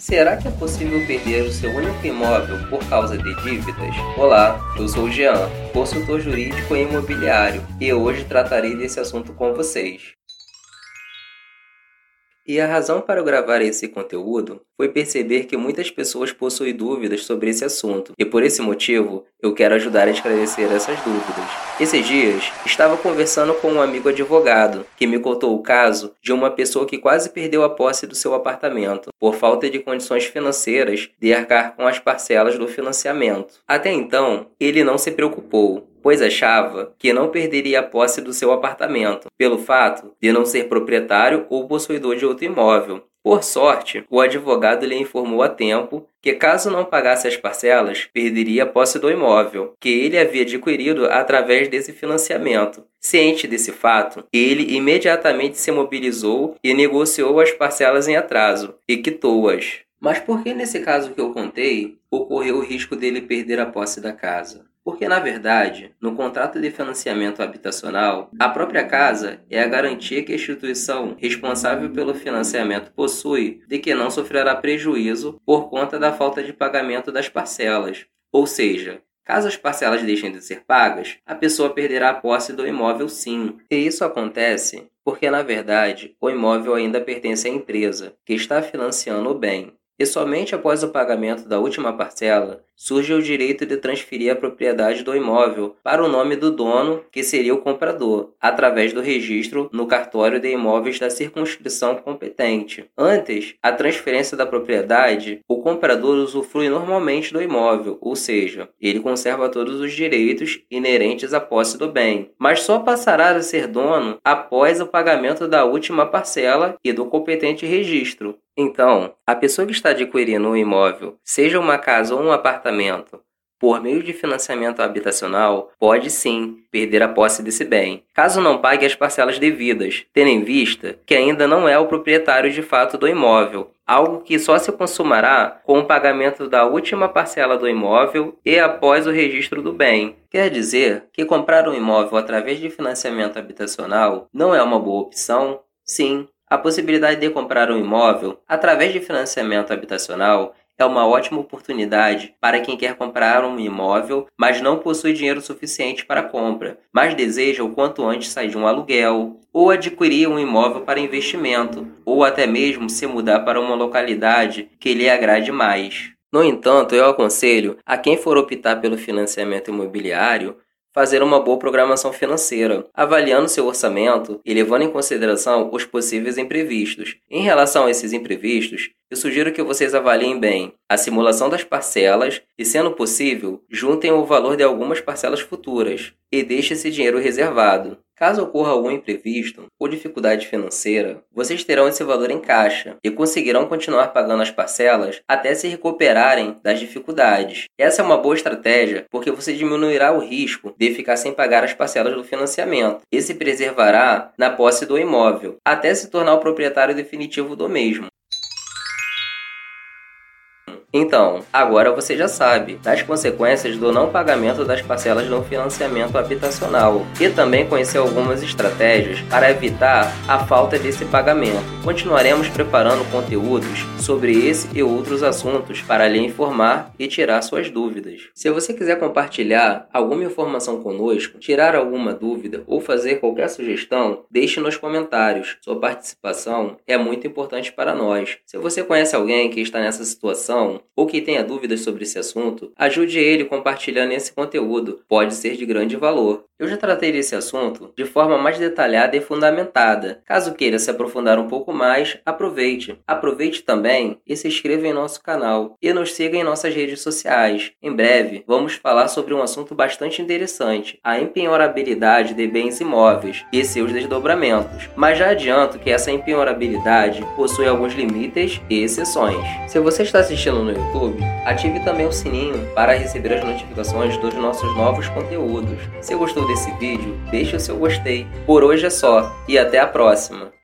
Será que é possível perder o seu único imóvel por causa de dívidas? Olá, eu sou o Jean, consultor jurídico e imobiliário, e hoje tratarei desse assunto com vocês. E a razão para eu gravar esse conteúdo foi perceber que muitas pessoas possuem dúvidas sobre esse assunto, e por esse motivo eu quero ajudar a esclarecer essas dúvidas. Esses dias estava conversando com um amigo advogado que me contou o caso de uma pessoa que quase perdeu a posse do seu apartamento por falta de condições financeiras de arcar com as parcelas do financiamento. Até então, ele não se preocupou, pois achava que não perderia a posse do seu apartamento, pelo fato de não ser proprietário ou possuidor de outro imóvel. Por sorte, o advogado lhe informou a tempo que, caso não pagasse as parcelas, perderia a posse do imóvel, que ele havia adquirido através desse financiamento. Ciente desse fato, ele imediatamente se mobilizou e negociou as parcelas em atraso e quitou-as. Mas por que nesse caso que eu contei, ocorreu o risco dele perder a posse da casa? Porque, na verdade, no contrato de financiamento habitacional, a própria casa é a garantia que a instituição responsável pelo financiamento possui de que não sofrerá prejuízo por conta da falta de pagamento das parcelas. Ou seja, Caso as parcelas deixem de ser pagas, a pessoa perderá a posse do imóvel sim. E isso acontece porque, na verdade, o imóvel ainda pertence à empresa, que está financiando o bem e somente após o pagamento da última parcela surge o direito de transferir a propriedade do imóvel para o nome do dono, que seria o comprador, através do registro no cartório de imóveis da circunscrição competente. Antes, a transferência da propriedade, o comprador usufrui normalmente do imóvel, ou seja, ele conserva todos os direitos inerentes à posse do bem, mas só passará a ser dono após o pagamento da última parcela e do competente registro. Então, a pessoa que está adquirindo um imóvel, seja uma casa ou um apartamento, por meio de financiamento habitacional, pode sim perder a posse desse bem, caso não pague as parcelas devidas, tendo em vista que ainda não é o proprietário de fato do imóvel, algo que só se consumará com o pagamento da última parcela do imóvel e após o registro do bem. Quer dizer que comprar um imóvel através de financiamento habitacional não é uma boa opção? Sim, a possibilidade de comprar um imóvel através de financiamento habitacional é uma ótima oportunidade para quem quer comprar um imóvel, mas não possui dinheiro suficiente para a compra, mas deseja o quanto antes sair de um aluguel, ou adquirir um imóvel para investimento, ou até mesmo se mudar para uma localidade que lhe agrade mais. No entanto, eu aconselho a quem for optar pelo financiamento imobiliário fazer uma boa programação financeira, avaliando seu orçamento e levando em consideração os possíveis imprevistos. Em relação a esses imprevistos, eu sugiro que vocês avaliem bem a simulação das parcelas e, sendo possível, juntem o valor de algumas parcelas futuras e deixe esse dinheiro reservado. Caso ocorra algum imprevisto ou dificuldade financeira, vocês terão esse valor em caixa e conseguirão continuar pagando as parcelas até se recuperarem das dificuldades. Essa é uma boa estratégia porque você diminuirá o risco de ficar sem pagar as parcelas do financiamento e se preservará na posse do imóvel até se tornar o proprietário definitivo do mesmo. Então, agora você já sabe das consequências do não pagamento das parcelas do financiamento habitacional e também conhecer algumas estratégias para evitar a falta desse pagamento. Continuaremos preparando conteúdos sobre esse e outros assuntos para lhe informar e tirar suas dúvidas. Se você quiser compartilhar alguma informação conosco, tirar alguma dúvida ou fazer qualquer sugestão, deixe nos comentários. Sua participação é muito importante para nós. Se você conhece alguém que está nessa situação, ou que tenha dúvidas sobre esse assunto, ajude ele compartilhando esse conteúdo, pode ser de grande valor. Eu já tratei desse assunto de forma mais detalhada e fundamentada. Caso queira se aprofundar um pouco mais, aproveite. Aproveite também e se inscreva em nosso canal e nos siga em nossas redes sociais. Em breve, vamos falar sobre um assunto bastante interessante: a empenhorabilidade de bens imóveis e seus desdobramentos. Mas já adianto que essa empenhorabilidade possui alguns limites e exceções. Se você está assistindo no YouTube, ative também o sininho para receber as notificações dos nossos novos conteúdos. Se gostou desse vídeo, deixe o seu gostei. Por hoje é só e até a próxima!